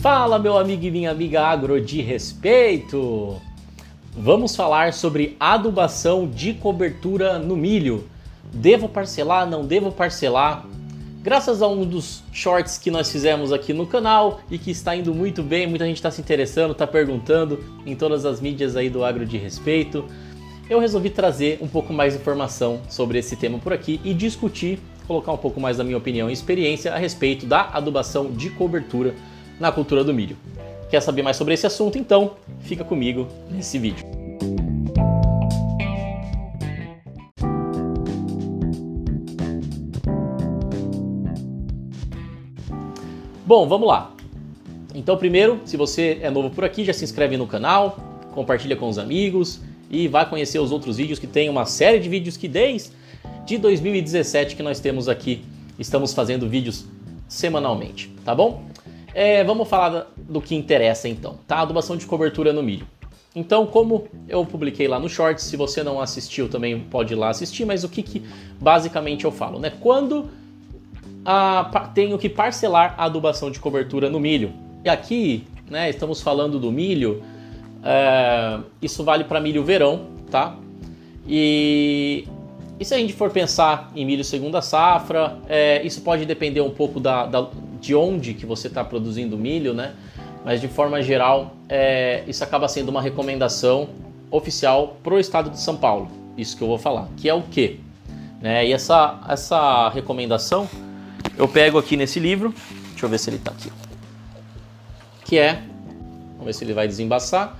Fala, meu amigo e minha amiga agro de respeito! Vamos falar sobre adubação de cobertura no milho. Devo parcelar? Não devo parcelar? Graças a um dos shorts que nós fizemos aqui no canal e que está indo muito bem, muita gente está se interessando, está perguntando em todas as mídias aí do Agro de Respeito, eu resolvi trazer um pouco mais de informação sobre esse tema por aqui e discutir, colocar um pouco mais da minha opinião e experiência a respeito da adubação de cobertura na cultura do milho. Quer saber mais sobre esse assunto? Então fica comigo nesse vídeo. Bom, vamos lá. Então, primeiro, se você é novo por aqui, já se inscreve no canal, compartilha com os amigos e vai conhecer os outros vídeos que tem uma série de vídeos que desde de 2017 que nós temos aqui, estamos fazendo vídeos semanalmente, tá bom? É, vamos falar do que interessa então, tá? Adubação de cobertura no milho. Então, como eu publiquei lá no Shorts, se você não assistiu também pode ir lá assistir, mas o que, que basicamente eu falo, né? Quando a, tenho que parcelar a adubação de cobertura no milho. E aqui, né, estamos falando do milho, é, isso vale para milho verão, tá? E, e, se a gente for pensar em milho segunda safra, é, isso pode depender um pouco da, da de onde que você está produzindo milho, né? Mas de forma geral, é, isso acaba sendo uma recomendação oficial para o estado de São Paulo. Isso que eu vou falar, que é o quê? Né? E essa, essa recomendação eu pego aqui nesse livro, deixa eu ver se ele está aqui, que é, vamos ver se ele vai desembaçar,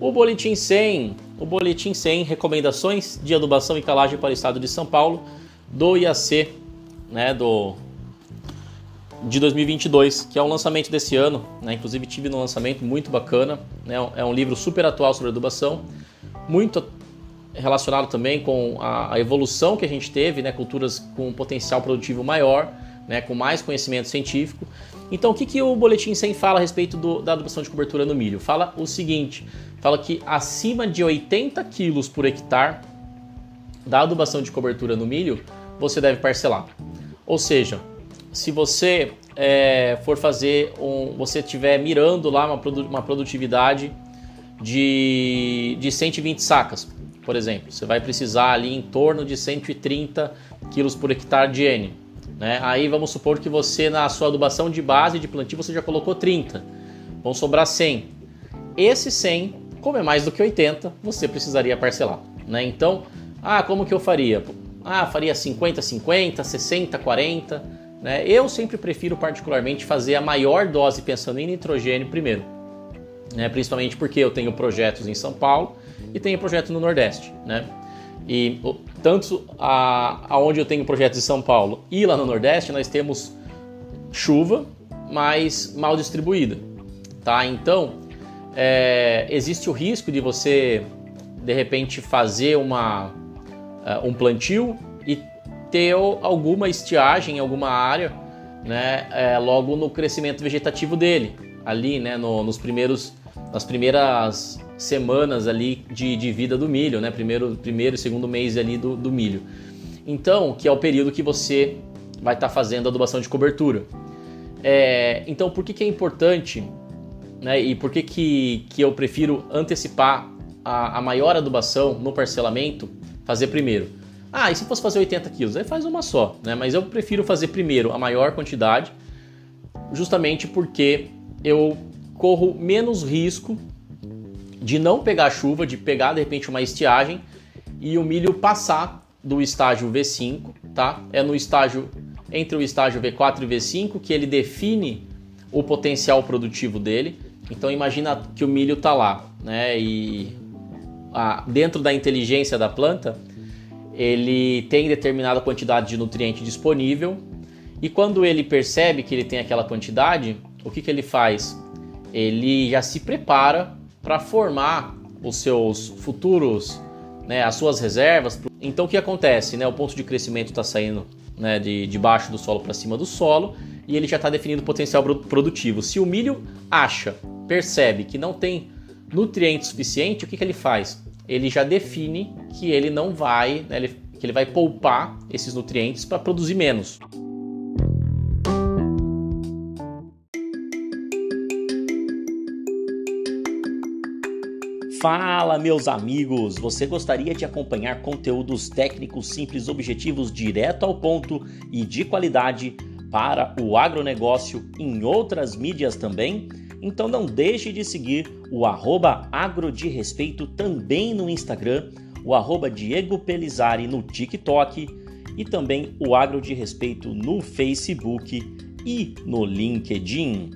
o Boletim 100, o Boletim 100, Recomendações de Adubação e Calagem para o Estado de São Paulo, do IAC, né, do, de 2022, que é um lançamento desse ano, né, inclusive tive no lançamento, muito bacana, né, é um livro super atual sobre adubação, muito relacionado também com a, a evolução que a gente teve, né, culturas com um potencial produtivo maior, né, com mais conhecimento científico. Então, o que, que o boletim 100 fala a respeito do, da adubação de cobertura no milho? Fala o seguinte: fala que acima de 80 quilos por hectare da adubação de cobertura no milho, você deve parcelar. Ou seja, se você é, for fazer um. você estiver mirando lá uma, uma produtividade de, de 120 sacas, por exemplo, você vai precisar ali em torno de 130 quilos por hectare de N. Né? Aí vamos supor que você na sua adubação de base de plantio você já colocou 30. Vão sobrar 100. Esse 100, como é mais do que 80, você precisaria parcelar. Né? Então, ah, como que eu faria? Ah, faria 50, 50, 60, 40. Né? Eu sempre prefiro particularmente fazer a maior dose pensando em nitrogênio primeiro. Né? Principalmente porque eu tenho projetos em São Paulo e tenho projeto no Nordeste. Né? E tanto a, eu tenho projetos em São Paulo e lá no Nordeste, nós temos chuva, mas mal distribuída, tá? Então, é, existe o risco de você, de repente, fazer uma, uh, um plantio e ter alguma estiagem em alguma área, né? É, logo no crescimento vegetativo dele, ali, né? No, nos primeiros, nas primeiras semanas ali de, de vida do milho, né? Primeiro, primeiro e segundo mês ali do, do milho. Então, que é o período que você vai estar tá fazendo adubação de cobertura. É, então, por que, que é importante né, e por que, que, que eu prefiro antecipar a, a maior adubação no parcelamento, fazer primeiro? Ah, e se fosse fazer 80 quilos? Aí faz uma só, né? Mas eu prefiro fazer primeiro a maior quantidade, justamente porque eu corro menos risco de não pegar chuva, de pegar de repente uma estiagem e o milho passar do estágio V5, tá? É no estágio entre o estágio V4 e V5 que ele define o potencial produtivo dele. Então imagina que o milho tá lá, né? E a, dentro da inteligência da planta, ele tem determinada quantidade de nutriente disponível e quando ele percebe que ele tem aquela quantidade, o que, que ele faz? Ele já se prepara para formar os seus futuros, né, as suas reservas. Então o que acontece? Né, o ponto de crescimento está saindo né, de, de baixo do solo para cima do solo e ele já está definindo o potencial produtivo. Se o milho acha, percebe que não tem nutriente suficiente, o que, que ele faz? ele já define que ele não vai, né, ele, que ele vai poupar esses nutrientes para produzir menos. Fala, meus amigos! Você gostaria de acompanhar conteúdos técnicos, simples, objetivos, direto ao ponto e de qualidade para o agronegócio em outras mídias também? Então não deixe de seguir o arroba agro de respeito também no Instagram, o arroba Diego Pelizari no TikTok e também o agro de respeito no Facebook e no LinkedIn.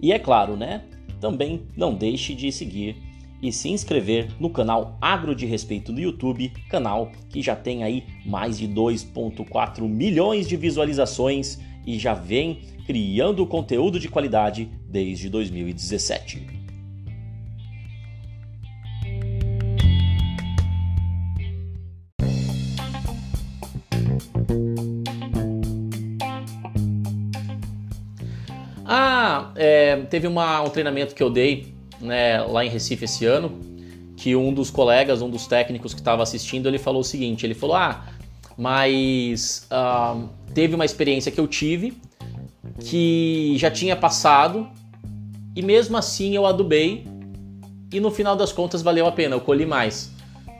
E é claro, né? Também não deixe de seguir e se inscrever no canal Agro de Respeito no YouTube, canal que já tem aí mais de 2.4 milhões de visualizações e já vem criando conteúdo de qualidade desde 2017. Ah, é, teve uma, um treinamento que eu dei né, lá em Recife esse ano, que um dos colegas, um dos técnicos que estava assistindo, ele falou o seguinte, ele falou, ah, mas uh, teve uma experiência que eu tive que já tinha passado e mesmo assim eu adubei e no final das contas valeu a pena, eu colhi mais.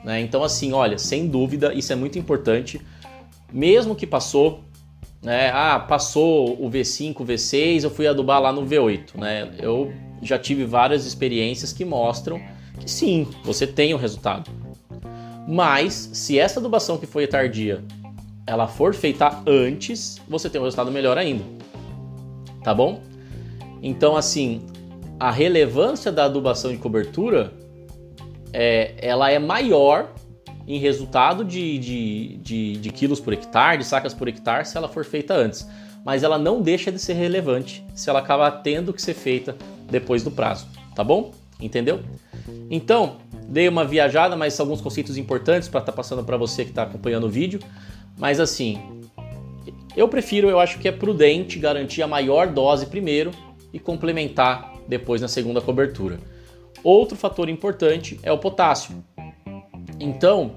Né? Então assim, olha, sem dúvida, isso é muito importante. Mesmo que passou, né? Ah, passou o V5, o V6, eu fui adubar lá no V8, né? Eu já tive várias experiências que mostram que sim, você tem o resultado. Mas se essa adubação que foi tardia, ela for feita antes, você tem um resultado melhor ainda. Tá bom? Então assim, a relevância da adubação de cobertura é, ela é maior em resultado de, de, de, de quilos por hectare, de sacas por hectare, se ela for feita antes. Mas ela não deixa de ser relevante se ela acaba tendo que ser feita depois do prazo, tá bom? Entendeu? Então, dei uma viajada, mas alguns conceitos importantes para estar tá passando para você que está acompanhando o vídeo. Mas assim, eu prefiro, eu acho que é prudente garantir a maior dose primeiro e complementar depois na segunda cobertura. Outro fator importante é o potássio. Então,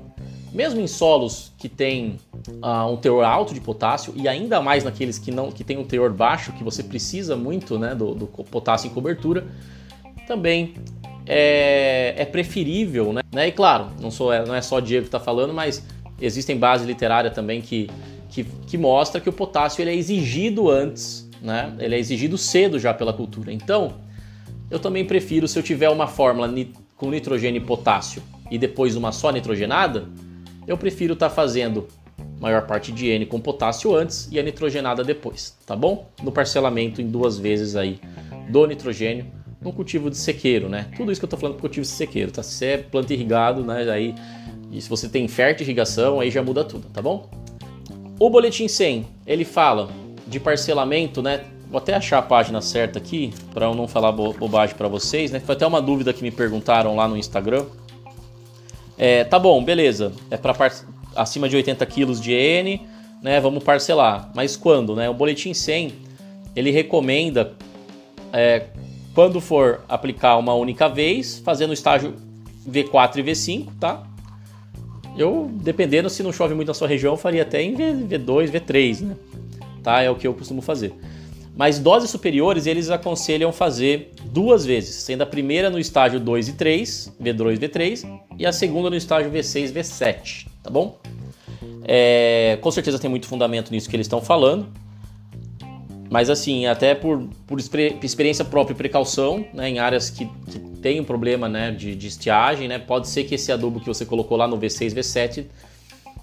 mesmo em solos que têm uh, um teor alto de potássio e ainda mais naqueles que não que tem um teor baixo, que você precisa muito né, do, do potássio em cobertura, também é, é preferível, né? E claro, não, sou, não é só Diego que está falando, mas existem base literária também que, que, que mostra que o potássio ele é exigido antes, né? Ele é exigido cedo já pela cultura. Então, eu também prefiro se eu tiver uma fórmula com nitrogênio e potássio e depois uma só nitrogenada, eu prefiro estar tá fazendo maior parte de N com potássio antes e a nitrogenada depois, tá bom? No parcelamento em duas vezes aí do nitrogênio no cultivo de sequeiro, né? Tudo isso que eu tô falando pro cultivo de sequeiro, tá? Se é planta irrigado, né? Aí, e se você tem fértil irrigação, aí já muda tudo, tá bom? O boletim 100, ele fala de parcelamento, né? Vou até achar a página certa aqui para eu não falar bo bobagem para vocês, né? Foi até uma dúvida que me perguntaram lá no Instagram. É, tá bom, beleza. É para acima de 80 quilos de N, né? Vamos parcelar. Mas quando, né? O boletim 100 ele recomenda é, quando for aplicar uma única vez, fazendo o estágio V4 e V5, tá? Eu, dependendo se não chove muito na sua região, faria até em V2, V3, né? Tá? É o que eu costumo fazer. Mas doses superiores eles aconselham fazer duas vezes, sendo a primeira no estágio 2 e 3, V2 e V3, e a segunda no estágio V6 e V7, tá bom? É, com certeza tem muito fundamento nisso que eles estão falando, mas assim, até por, por experiência própria e precaução, né, em áreas que, que tem um problema né, de, de estiagem, né, pode ser que esse adubo que você colocou lá no V6, V7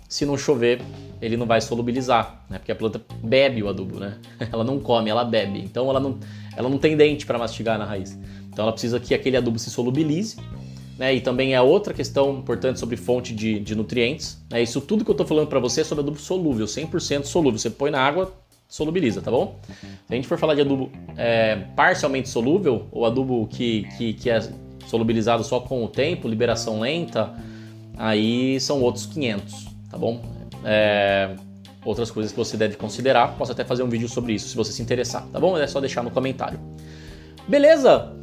se não chover, ele não vai solubilizar, né? Porque a planta bebe o adubo, né? Ela não come, ela bebe. Então ela não, ela não tem dente para mastigar na raiz. Então ela precisa que aquele adubo se solubilize. Né? E também é outra questão importante sobre fonte de, de nutrientes. Né? Isso tudo que eu estou falando para você é sobre adubo solúvel, 100% solúvel. Você põe na água, solubiliza, tá bom? Se a gente for falar de adubo é, parcialmente solúvel, ou adubo que, que, que é solubilizado só com o tempo, liberação lenta, aí são outros 500 tá bom? É, outras coisas que você deve considerar, posso até fazer um vídeo sobre isso se você se interessar, tá bom? É só deixar no comentário. Beleza?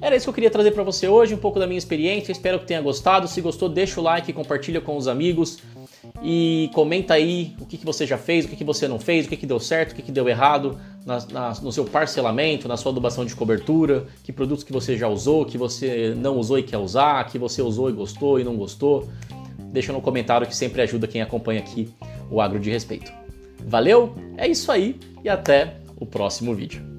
Era isso que eu queria trazer para você hoje, um pouco da minha experiência, espero que tenha gostado. Se gostou, deixa o like, compartilha com os amigos. E comenta aí o que, que você já fez, o que, que você não fez, o que, que deu certo, o que, que deu errado na, na, no seu parcelamento, na sua adubação de cobertura, que produtos que você já usou, que você não usou e quer usar, que você usou e gostou e não gostou. Deixa no comentário que sempre ajuda quem acompanha aqui o Agro de Respeito. Valeu, é isso aí e até o próximo vídeo.